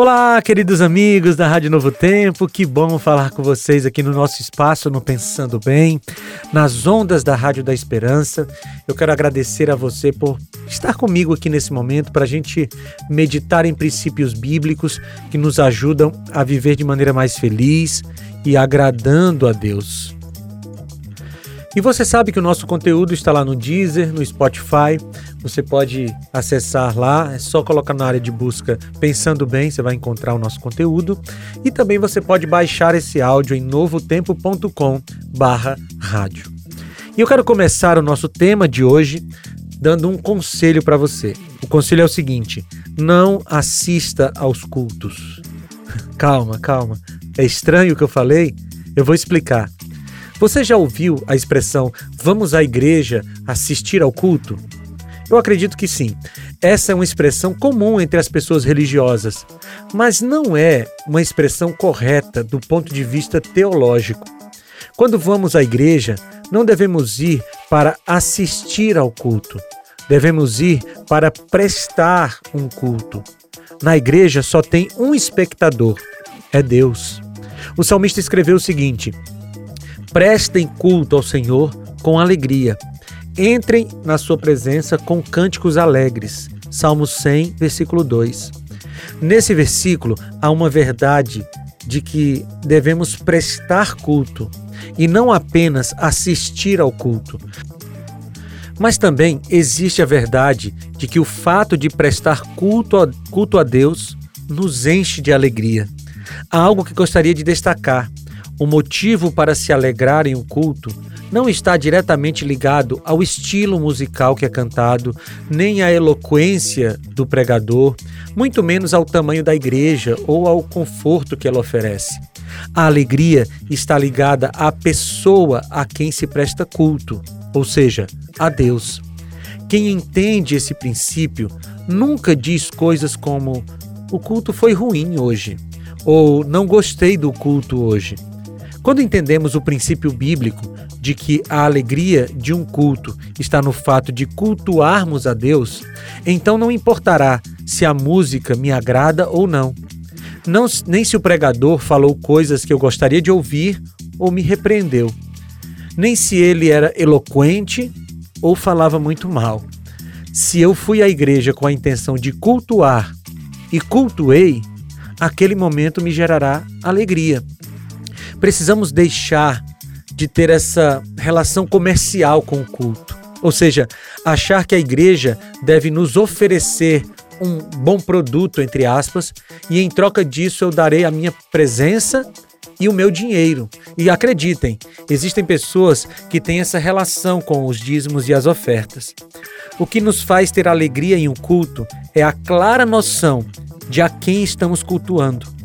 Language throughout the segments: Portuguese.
Olá, queridos amigos da Rádio Novo Tempo, que bom falar com vocês aqui no nosso espaço no Pensando Bem, nas ondas da Rádio da Esperança. Eu quero agradecer a você por estar comigo aqui nesse momento para a gente meditar em princípios bíblicos que nos ajudam a viver de maneira mais feliz e agradando a Deus. E você sabe que o nosso conteúdo está lá no Deezer, no Spotify. Você pode acessar lá, é só colocar na área de busca Pensando Bem, você vai encontrar o nosso conteúdo. E também você pode baixar esse áudio em novotempo.com/rádio. E eu quero começar o nosso tema de hoje dando um conselho para você. O conselho é o seguinte: não assista aos cultos. calma, calma. É estranho o que eu falei? Eu vou explicar. Você já ouviu a expressão vamos à igreja assistir ao culto? Eu acredito que sim. Essa é uma expressão comum entre as pessoas religiosas, mas não é uma expressão correta do ponto de vista teológico. Quando vamos à igreja, não devemos ir para assistir ao culto. Devemos ir para prestar um culto. Na igreja só tem um espectador: é Deus. O salmista escreveu o seguinte: Prestem culto ao Senhor com alegria. Entrem na sua presença com cânticos alegres. Salmo 100, versículo 2. Nesse versículo há uma verdade de que devemos prestar culto e não apenas assistir ao culto. Mas também existe a verdade de que o fato de prestar culto a, culto a Deus nos enche de alegria. Há algo que gostaria de destacar. O motivo para se alegrar em um culto não está diretamente ligado ao estilo musical que é cantado, nem à eloquência do pregador, muito menos ao tamanho da igreja ou ao conforto que ela oferece. A alegria está ligada à pessoa a quem se presta culto, ou seja, a Deus. Quem entende esse princípio nunca diz coisas como: o culto foi ruim hoje, ou não gostei do culto hoje. Quando entendemos o princípio bíblico de que a alegria de um culto está no fato de cultuarmos a Deus, então não importará se a música me agrada ou não. não nem se o pregador falou coisas que eu gostaria de ouvir ou me repreendeu. Nem se ele era eloquente ou falava muito mal. Se eu fui à igreja com a intenção de cultuar e cultuei, aquele momento me gerará alegria. Precisamos deixar de ter essa relação comercial com o culto. Ou seja, achar que a igreja deve nos oferecer um bom produto, entre aspas, e em troca disso eu darei a minha presença e o meu dinheiro. E acreditem, existem pessoas que têm essa relação com os dízimos e as ofertas. O que nos faz ter alegria em um culto é a clara noção de a quem estamos cultuando.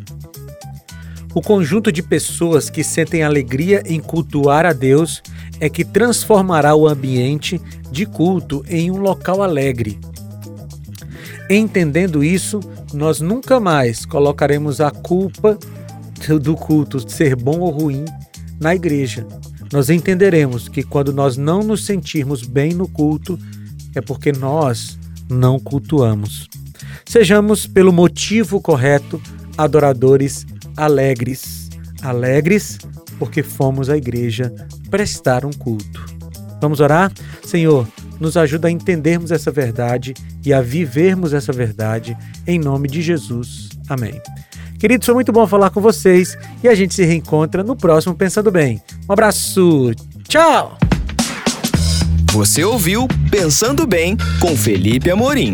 O conjunto de pessoas que sentem alegria em cultuar a Deus é que transformará o ambiente de culto em um local alegre. Entendendo isso, nós nunca mais colocaremos a culpa do culto ser bom ou ruim na igreja. Nós entenderemos que quando nós não nos sentirmos bem no culto, é porque nós não cultuamos. Sejamos, pelo motivo correto, adoradores alegres. Alegres porque fomos à igreja prestar um culto. Vamos orar? Senhor, nos ajuda a entendermos essa verdade e a vivermos essa verdade em nome de Jesus. Amém. Queridos, foi muito bom falar com vocês e a gente se reencontra no próximo Pensando Bem. Um abraço. Tchau! Você ouviu Pensando Bem com Felipe Amorim.